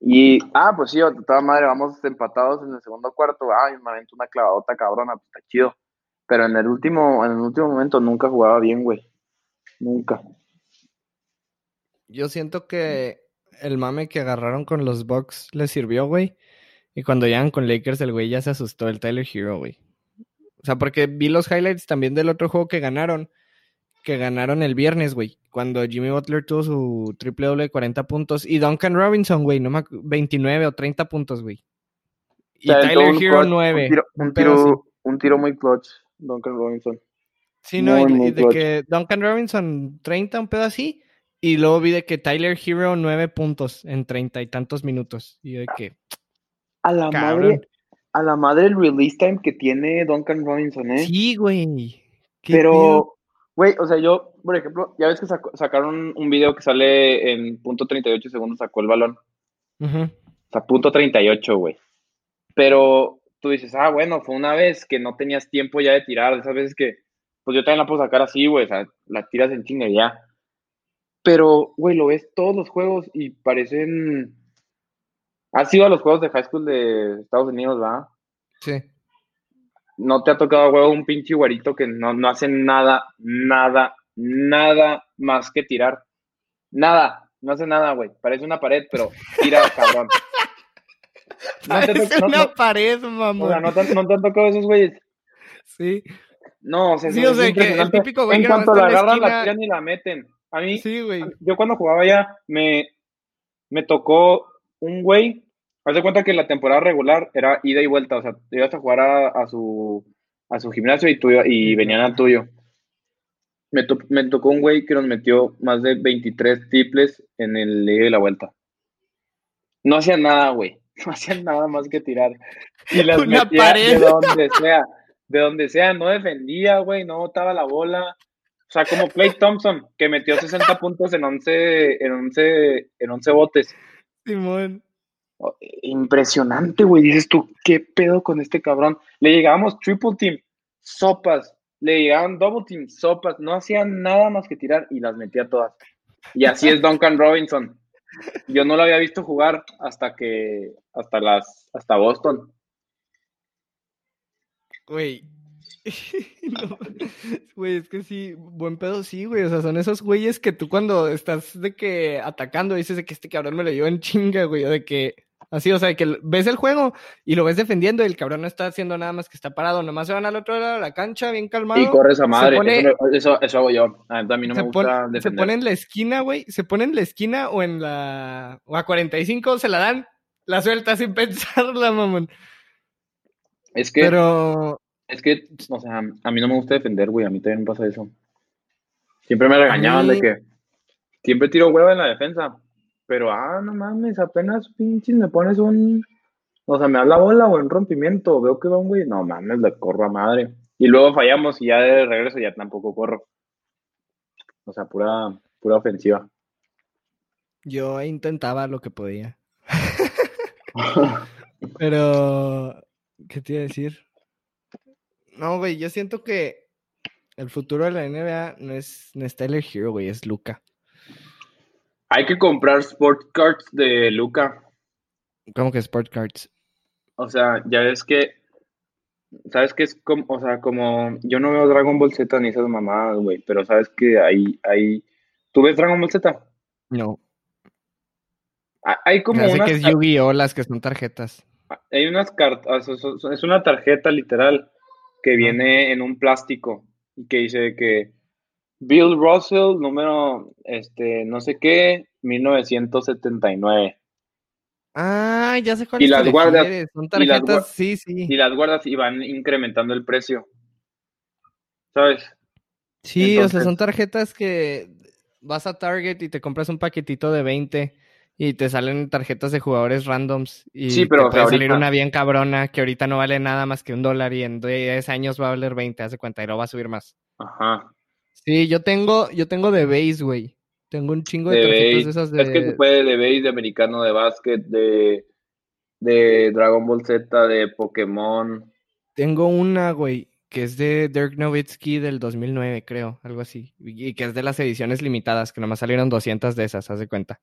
Y, ah, pues sí, de toda madre, vamos empatados en el segundo cuarto. Ay, me aventó una clavadota cabrona, pues está chido. Pero en el último, en el último momento nunca jugaba bien, güey. Nunca. Yo siento que el mame que agarraron con los Bucks les sirvió, güey. Y cuando llegan con Lakers, el güey ya se asustó, el Tyler Hero, güey. O sea, porque vi los highlights también del otro juego que ganaron. Que ganaron el viernes, güey. Cuando Jimmy Butler tuvo su triple doble de 40 puntos. Y Duncan Robinson, güey, no me 29 o 30 puntos, güey. Y Tyler Hero 9. Un tiro, un, tiro, un tiro muy clutch, Duncan Robinson. Sí, no, y, de que Duncan Robinson 30, un pedo así. Y luego vi de que Tyler Hero 9 puntos en 30 y tantos minutos. Y de que. A la madre. A la madre el release time que tiene Duncan Robinson, ¿eh? Sí, güey. Pero, güey, o sea, yo, por ejemplo, ya ves que sacaron un video que sale en punto 38 segundos, sacó el balón. O sea, punto 38, güey. Pero tú dices, ah, bueno, fue una vez que no tenías tiempo ya de tirar, esas veces que pues yo también la puedo sacar así, güey, o sea, la tiras en chinga y ya. Pero, güey, lo ves todos los juegos y parecen... ¿Has ido a los juegos de high school de Estados Unidos, va? Sí. ¿No te ha tocado, güey, un pinche güerito que no, no hace nada, nada, nada más que tirar? Nada, no hace nada, güey. Parece una pared, pero tira, cabrón. No Parece una pared, mamá. O sea, no te, no te han tocado esos güeyes. Sí. No, o sea, sí, o sea que el típico güey En cuanto la agarran, la, tiran y la meten. A mí, sí, güey. yo cuando jugaba ya, me, me tocó un güey. Haz de cuenta que la temporada regular era ida y vuelta. O sea, te ibas a jugar a, a su, a su gimnasio y, tú, y venían al tuyo. Me, to, me tocó un güey que nos metió más de 23 triples en el ida y la vuelta. No hacían nada, güey. No hacían nada más que tirar. Y las Una metía pared. de donde sea de donde sea, no defendía, güey, no botaba la bola. O sea, como Clay Thompson, que metió 60 puntos en 11, en 11, en 11 botes. Simón. Impresionante, güey. Dices tú, ¿qué pedo con este cabrón? Le llegábamos triple team, sopas. Le llegaban double team, sopas. No hacían nada más que tirar y las metía todas. Y así es Duncan Robinson. Yo no lo había visto jugar hasta que, hasta las, hasta Boston. Güey. no, güey, es que sí, buen pedo sí, güey. O sea, son esos güeyes que tú cuando estás de que atacando dices de que este cabrón me lo llevó en chinga, güey. O de que así, o sea, de que ves el juego y lo ves defendiendo y el cabrón no está haciendo nada más que está parado. Nomás se van al otro lado de la cancha, bien calmado. Y corres a madre. pone- eso, eso, eso hago yo. A mí no me gusta pone, se defender. pone en la esquina, güey. Se pone en la esquina o en la. O a 45 se la dan. La suelta sin pensarla, mamón. Es que, Pero. Es que, o sea, a mí no me gusta defender, güey. A mí también me pasa eso. Siempre me regañaban mí- de que siempre tiro huevo en la defensa. Pero, ah, no mames, apenas pinches me pones un. O sea, me da la bola o en rompimiento. Veo que va un güey. No mames, le corro a madre. Y luego fallamos y ya de regreso ya tampoco corro. O sea, pura, pura ofensiva. Yo intentaba lo que podía. Pero, ¿qué te iba a decir? No, güey, yo siento que el futuro de la NBA no es, no es Tyler Hero, güey, es Luca. Hay que comprar sport cards de Luca. ¿Cómo que Sport Cards? O sea, ya ves que, sabes que es como, o sea, como, yo no veo Dragon Ball Z ni esas mamadas, güey, pero sabes que hay, hay, ¿tú ves Dragon Ball Z? No. Ha- Hay como hace unas, que es Yu-Gi-Oh! las que son tarjetas. hay unas cartas, es una tarjeta literal que viene en un plástico y que dice que Bill Russell, número, este, no sé qué, 1979. Ah, ya sé cuál Y las guardas- Son y las tarjetas, sí, sí. Y las guardas y van incrementando el precio. ¿Sabes? Sí, o sea, Entonces- son tarjetas que vas a Target y te compras un paquetito de 20 y te salen tarjetas de jugadores randoms y Sí, pero, te puede salir una bien cabrona que ahorita no vale nada más que un dólar y en 10 años va a valer 20, hace cuenta, y lo va a subir más. Ajá. Sí, yo tengo, yo tengo de base, güey. Tengo un chingo de, de tarjetas de esas de... Es que se puede de base, de americano, de básquet, de, de Dragon Ball Z, de Pokémon. Tengo una, güey, que es de Dirk Nowitzki del 2009, creo, algo así. Y y que es de las ediciones limitadas, que nomás salieron 200 de esas, haz de cuenta.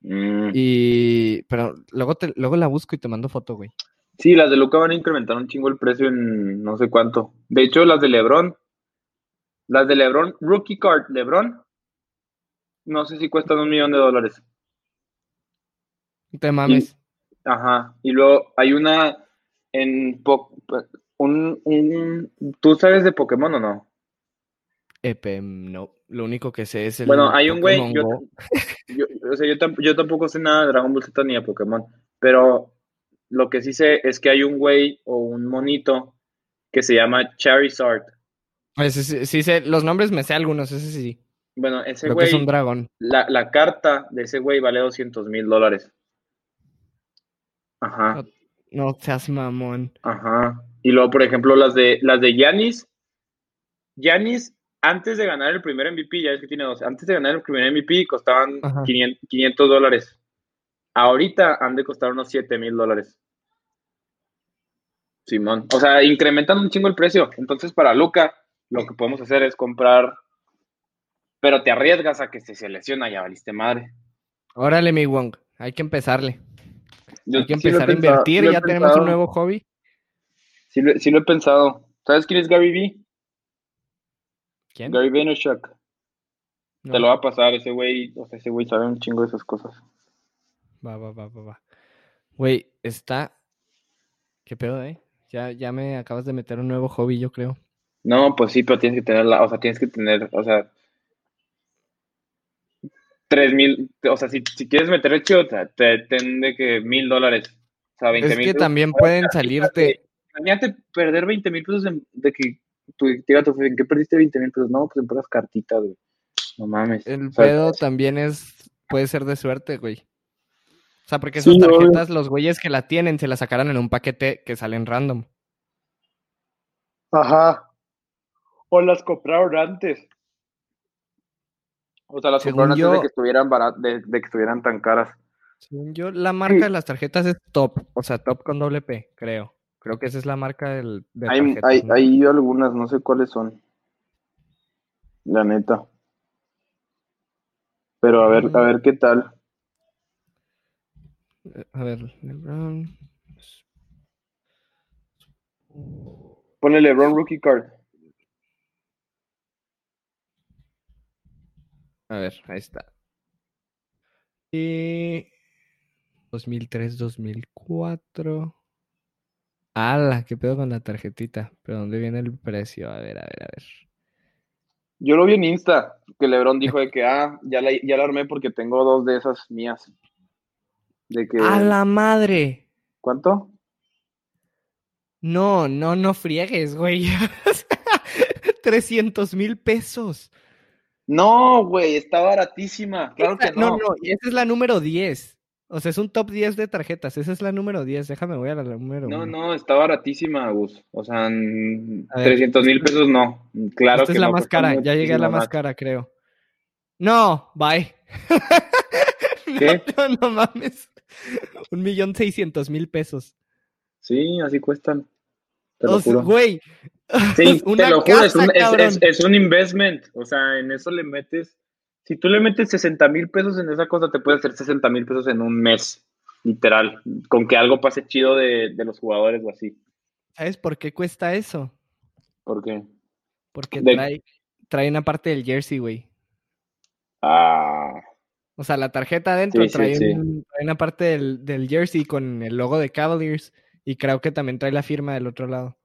Mm. Y... Pero luego, te, luego la busco y te mando foto, güey. Sí, las de Luca van a incrementar un chingo el precio en no sé cuánto. De hecho, las de LeBron, las de LeBron, Rookie Card LeBron, no sé si cuestan un millón de dólares. Te mames. Ajá. Y luego hay una en po- un, un, ¿tú sabes de Pokémon o no? Epe, no. Lo único que sé es el. Bueno, hay un güey, yo, o sea, yo, yo tampoco sé nada de Dragon Ball Z ni de Pokémon, pero lo que sí sé es que hay un güey o un monito que se llama Charizard. Ese sí, sí sé, los nombres me sé algunos, ese sí. Bueno, ese Creo que es güey, un dragón. la, la carta de ese güey vale 200 mil dólares. Ajá, No seas mamón. ajá. Y luego, por ejemplo, las de las de Giannis, Giannis antes de ganar el primer MVP, ya ves que tiene dos, antes de ganar el primer MVP costaban Ajá. 500 500 dólares. Ahorita han de costar unos 7 mil dólares. Simón. O sea, incrementan un chingo el precio. Entonces, para Luca, lo que podemos hacer es comprar. Pero te arriesgas a que si se lesiona, ya valiste madre. Órale, mi Wong. Hay que empezarle. Yo Hay que sí empezar a pensado- invertir. ya tenemos pensado. un nuevo hobby. Sí lo, sí lo he pensado. ¿Sabes quién es Gary Vee? ¿Quién? Gary Vaynerchuk. No. Te lo va a pasar. Ese güey, o sea, ese güey sabe un chingo de esas cosas. Va, va, va, va, va. Güey, está. ¿Qué pedo, eh? Ya, ya me acabas de meter un nuevo hobby, yo creo. No, pues sí, pero tienes que tener la, o sea, tienes que tener, o sea, tres mil, o sea, si, si quieres meter el chido, te, te tende que mil dólares, o sea, veinte Es mil que pesos. también pueden salirte. Imagínate perder 20 mil pesos de que tu diga tu ¿en qué perdiste 20 mil pesos? No, pues en puras cartitas, güey. No mames. El O sea, pedo también es. Puede ser de suerte, güey. O sea, porque esas tarjetas, los güeyes que la tienen, se la sacaron en un paquete que salen random. Ajá. O las compraron antes. O sea, las Según compraron antes de que estuvieran barat- de, de que estuvieran tan caras. Según yo, la marca de las tarjetas es Top. O sea, Top con doble P, creo. Creo que esa es la marca del, de Hay, tarjetas, hay, ¿no? hay algunas, no sé cuáles son. La neta. Pero a ver, a ver qué tal. A ver, LeBron. Ponle LeBron Rookie Card. A ver, ahí está. Y 2003, 2004. ¡Hala! ¿Qué pedo con la tarjetita? ¿Pero dónde viene el precio? A ver, a ver, a ver. Yo lo vi en Insta, que LeBron dijo de que, ah, ya la, ya la armé porque tengo dos de esas mías. De que, ¡A la madre! ¿cuánto? No, no, no friegues, güey. 300 mil pesos. No, güey, está baratísima. Claro que no. no, no, y esa es la número 10. O sea, es un top 10 de tarjetas. Esa es la número 10. Déjame, voy a la número No, uno. no, está baratísima, Gus. O sea, n- A ver, 300 mil pesos no. Claro Esta que es la no, más cara. Ya llegué a la más cara, creo. No, bye. ¿Qué? No, no mames. Un millón seiscientos mil pesos. Sí, así cuestan. Te lo O sea, juro. güey. Sí, te lo juro, es casa, un, es- cabrón. es- es un investment. O sea, en eso le metes. Si tú le metes 60 mil pesos en esa cosa, te puede hacer 60 mil pesos en un mes. Literal. Con que algo pase chido de, de los jugadores o así. ¿Sabes por qué cuesta eso? ¿Por qué? Porque De- trae, trae una parte del jersey, güey. Ah, O sea, la tarjeta adentro Sí, trae, sí. un- trae una parte del, del jersey con el logo de Cavaliers. Y creo que también trae la firma del otro lado.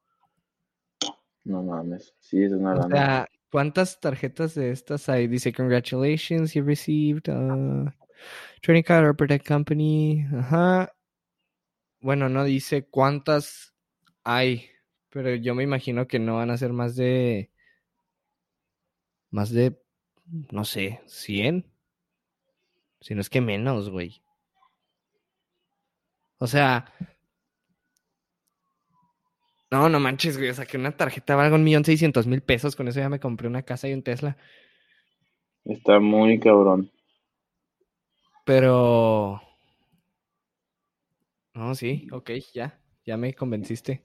no mames. Sí, es una O sea, ¿cuántas tarjetas de estas hay? Dice, congratulations, you received uh, trading card or protect company. Ajá. Bueno, no dice cuántas hay, pero yo me imagino que no van a ser más de, más de, no sé, 100. Si no es que menos, güey. O sea, no, no manches, güey. O sea, que una tarjeta valga un millón seiscientos mil pesos. Con eso ya me compré una casa y un Tesla. Está muy cabrón. Pero. No, sí, ok, ya. Ya me convenciste.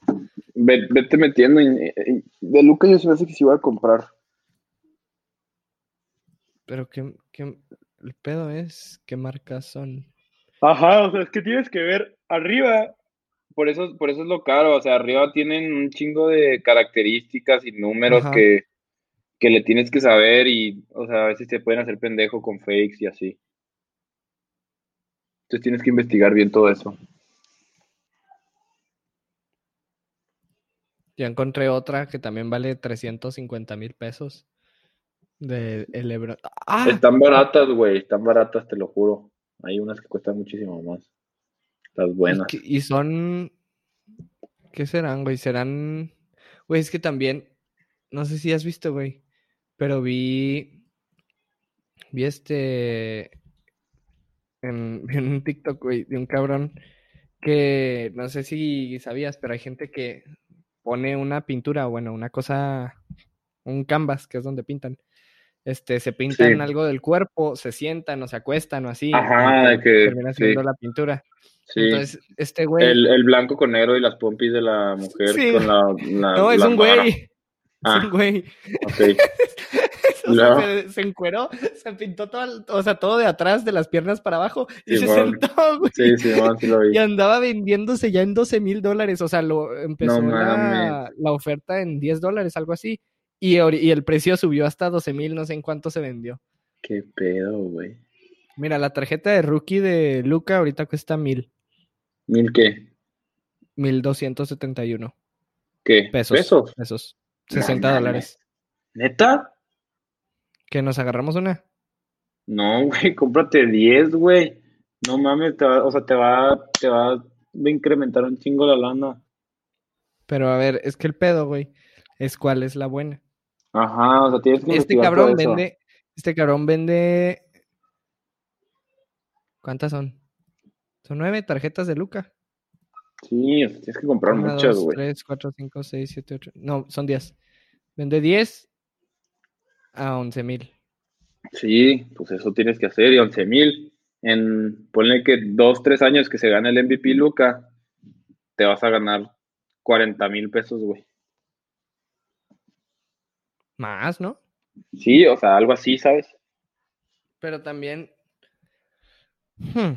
Ve- Vete metiendo. de Luca yo se me hace que sí voy a comprar. Pero qué, qué- el pedo es qué marcas son. Ajá, o sea, es que tienes que ver arriba. Por eso, por eso es lo caro. O sea, arriba tienen un chingo de características y números Ajá. que, que le tienes que saber y, o sea, a veces te pueden hacer pendejo con fakes y así. Entonces tienes que investigar bien todo eso. Ya encontré otra que también vale 350 mil pesos. De el Lebron. ¡Ah! Están baratas, güey, están baratas, te lo juro. Hay unas que cuestan muchísimo más. Las Y, buenas. que- y son. ¿Qué serán, güey? Serán. Güey, es que también. No sé si has visto, güey. Pero vi. Vi este. En, en un TikTok, güey, de un cabrón que no sé si sabías, pero hay gente que pone una pintura, bueno, una cosa, un canvas, que es donde pintan. Este, se pintan Sí. algo del cuerpo, se sientan o se acuestan o así. Ajá, que- termina sí. la pintura. Sí. Entonces, este güey. El, el blanco con negro y las pompis de la mujer Sí. con la, la- No, es la un güey. Es Ah. un güey. Ok. O sea, se, se encueró, se pintó todo, o sea, todo de atrás, de las piernas para abajo, y se sentó, güey. Sí, sí, no, sí lo vi. Y andaba vendiéndose ya en 12 mil dólares. O sea, lo empezó No la, la oferta en 10 dólares, algo así. Y, y el precio subió hasta 12 mil, no sé en cuánto se vendió. Qué pedo, güey. Mira, la tarjeta de rookie de Luca ahorita cuesta mil, ¿Mil qué? mil doscientos setenta y uno ¿Qué? pesos. ¿Pesos? Pesos. No 60 mames. dólares. ¿Neta? ¿Que nos agarramos una? No, güey, cómprate 10, güey. No mames, te va, o sea, te va, te va a incrementar un chingo la lana. Pero a ver, es que el pedo, güey, es cuál es la buena. Ajá, o sea, tienes que Este cabrón vende, este cabrón vende. ¿Cuántas son? Son nueve tarjetas de Luca. Sí, tienes que comprar Una, muchas, güey. tres, cuatro, cinco, seis, siete, ocho. No, son diez. Vende diez a once mil. Sí, pues eso tienes que hacer. Y 11 mil. En, ponle que dos, tres años que se gane el MVP Luca, te vas a ganar 40 mil pesos, güey. Más, ¿no? Sí, o sea, algo así, ¿sabes? Pero también. Hmm,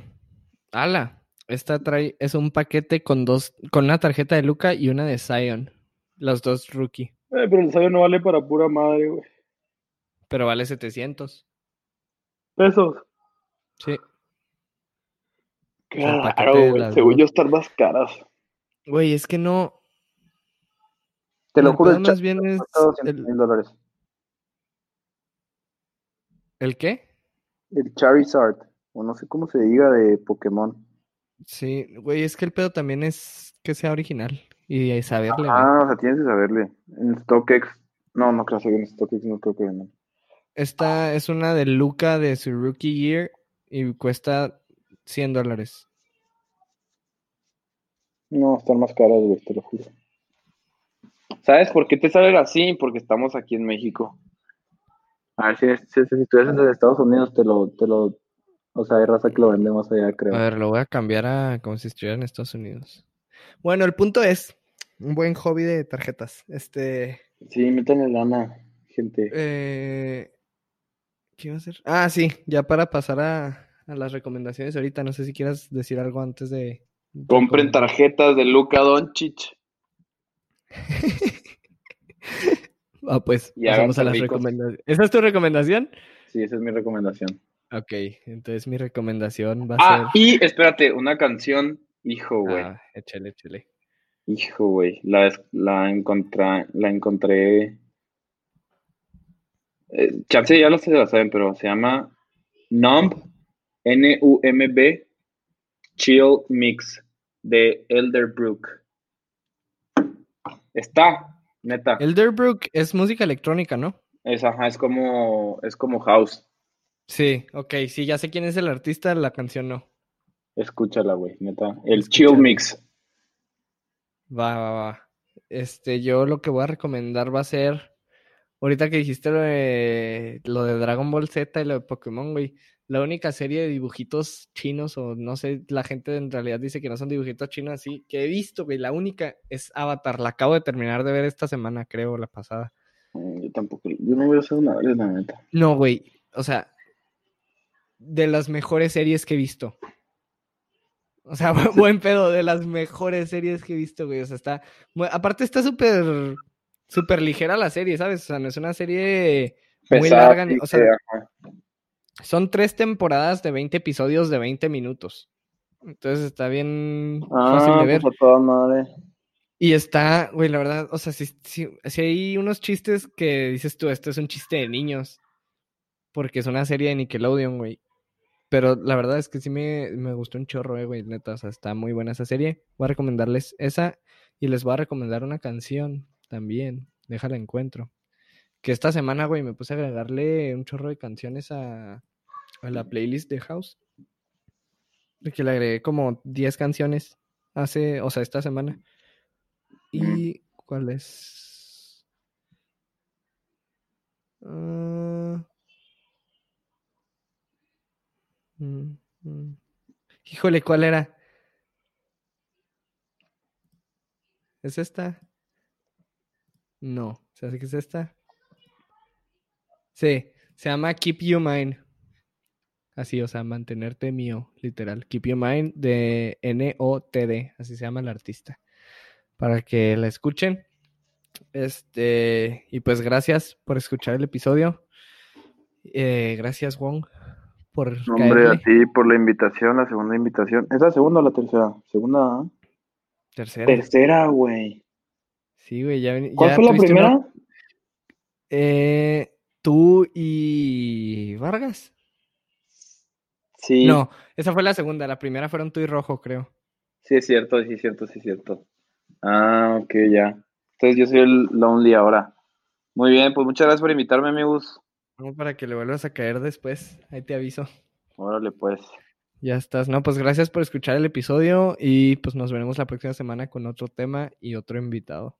Ala. Esta trae. Es un paquete con dos. Con una tarjeta de Luca y una de Zion. Los dos rookie. Eh, pero el sabio no vale para pura madre, güey. Pero vale 700. Pesos. Sí. De güey. Según yo, estar más caras. Güey, es que no. Te lo el juro, el más bien es. cuesta 200 ¿El, mil dólares. ¿el qué? El Charizard, o no sé cómo se diga de Pokémon. Sí, güey, es que el pedo también es que sea original. Y de saberle. Ah, o sea, tienes que saberle. En StockX, no, no creo que en StockX no creo que vendan. Esta es una de Luca de su rookie year y cuesta 100 dólares. No, están más caras, güey, te lo juro. ¿Sabes por qué te salen así? Porque estamos aquí en México. A ver, si, si, si estuvieras en Estados Unidos, te lo, te lo, o sea, hay raza que lo vende más allá, creo. A ver, lo voy a cambiar a como si estuviera en Estados Unidos. Bueno, el punto es un buen hobby de tarjetas. Este, Sí, métanle lana, gente. eh, ¿qué iba a hacer? Ah, sí, ya para pasar a, a las recomendaciones ahorita. No sé si quieras decir algo antes de. Compren com- tarjetas de Luka Doncic. Ah, pues, Y pasamos háganse a las ricos. recomendaciones. ¿Esa es tu recomendación? Sí, esa es mi recomendación. Ok, entonces mi recomendación va a Ah, ser. y espérate, una canción, hijo, güey. Ah, échale, échale. Hijo, güey, la, la encontré, la encontré. Eh, chance ya lo se la saben, pero se llama Numb, N-U-M-B, Chill Mix, de Elderbrook. Está, neta. Elderbrook es música electrónica, ¿no? Es, ajá, es como, es como house. Sí, ok, sí, ya sé quién es el artista, la canción no. Escúchala, güey, neta. El Escúchala. Chill Mix. Va, va, va. Este, yo lo que voy a recomendar va a ser, ahorita que dijiste lo de, lo de Dragon Ball Z y lo de Pokémon, güey, la única serie de dibujitos chinos, o no sé, la gente en realidad dice que no son dibujitos chinos así, que he visto, güey, la única es Avatar, la acabo de terminar de ver esta semana, creo, la pasada. Mm, Yo tampoco, yo no voy a hacer nada, la neta. No, güey, o sea, de las mejores series que he visto. O sea, bu- buen pedo, de las mejores series que he visto, güey. O sea, está. Aparte, está súper. Súper ligera la serie, ¿sabes? O sea, no es una serie muy Pesada, larga. O sea, son tres temporadas de 20 episodios de 20 minutos. Entonces está bien fácil Ah, de ver. pues toda madre. Y está, güey, la verdad, o sea, si, si, hay unos chistes que dices tú, esto es un chiste de niños, porque es una serie de Nickelodeon, güey. Pero la verdad es que sí me, me gustó un chorro, eh, güey, neta, o sea, está muy buena esa serie. Voy a recomendarles esa y les voy a recomendar una canción también, déjala encuentro. Que esta semana, güey, me puse a agregarle un chorro de canciones a, a la playlist de House. Que le agregué como 10 canciones hace, o sea, esta semana. ¿Y cuál es? Ah. Mm, mm. Híjole, ¿cuál era? ¿Es esta? No, ¿sabes qué es esta? Sí, se llama Keep You Mine. Así, o sea, mantenerte mío, literal. Keep You Mine de N-O-T-D, así se llama el artista. Para que la escuchen. Este, y pues gracias por escuchar el episodio. Eh, gracias, Wong, por. Hombre, a ti por la invitación, la segunda invitación. ¿Es la segunda o la tercera? Segunda. ¿ah? Tercera. Tercera, güey. Sí, güey, ya ¿Cuál fue la primera? Eh, tú y Vargas. Sí. No, esa fue la segunda. La primera fueron tú y Rojo, creo. Sí, es cierto, sí, es cierto, sí, es cierto. Ah, ok, ya. Entonces yo soy el Lonely ahora. Muy bien, pues muchas gracias por invitarme, amigos. Vamos para que le vuelvas a caer después. Ahí te aviso. Órale, pues. Ya estás. No, pues gracias por escuchar el episodio y pues nos veremos la próxima semana con otro tema y otro invitado.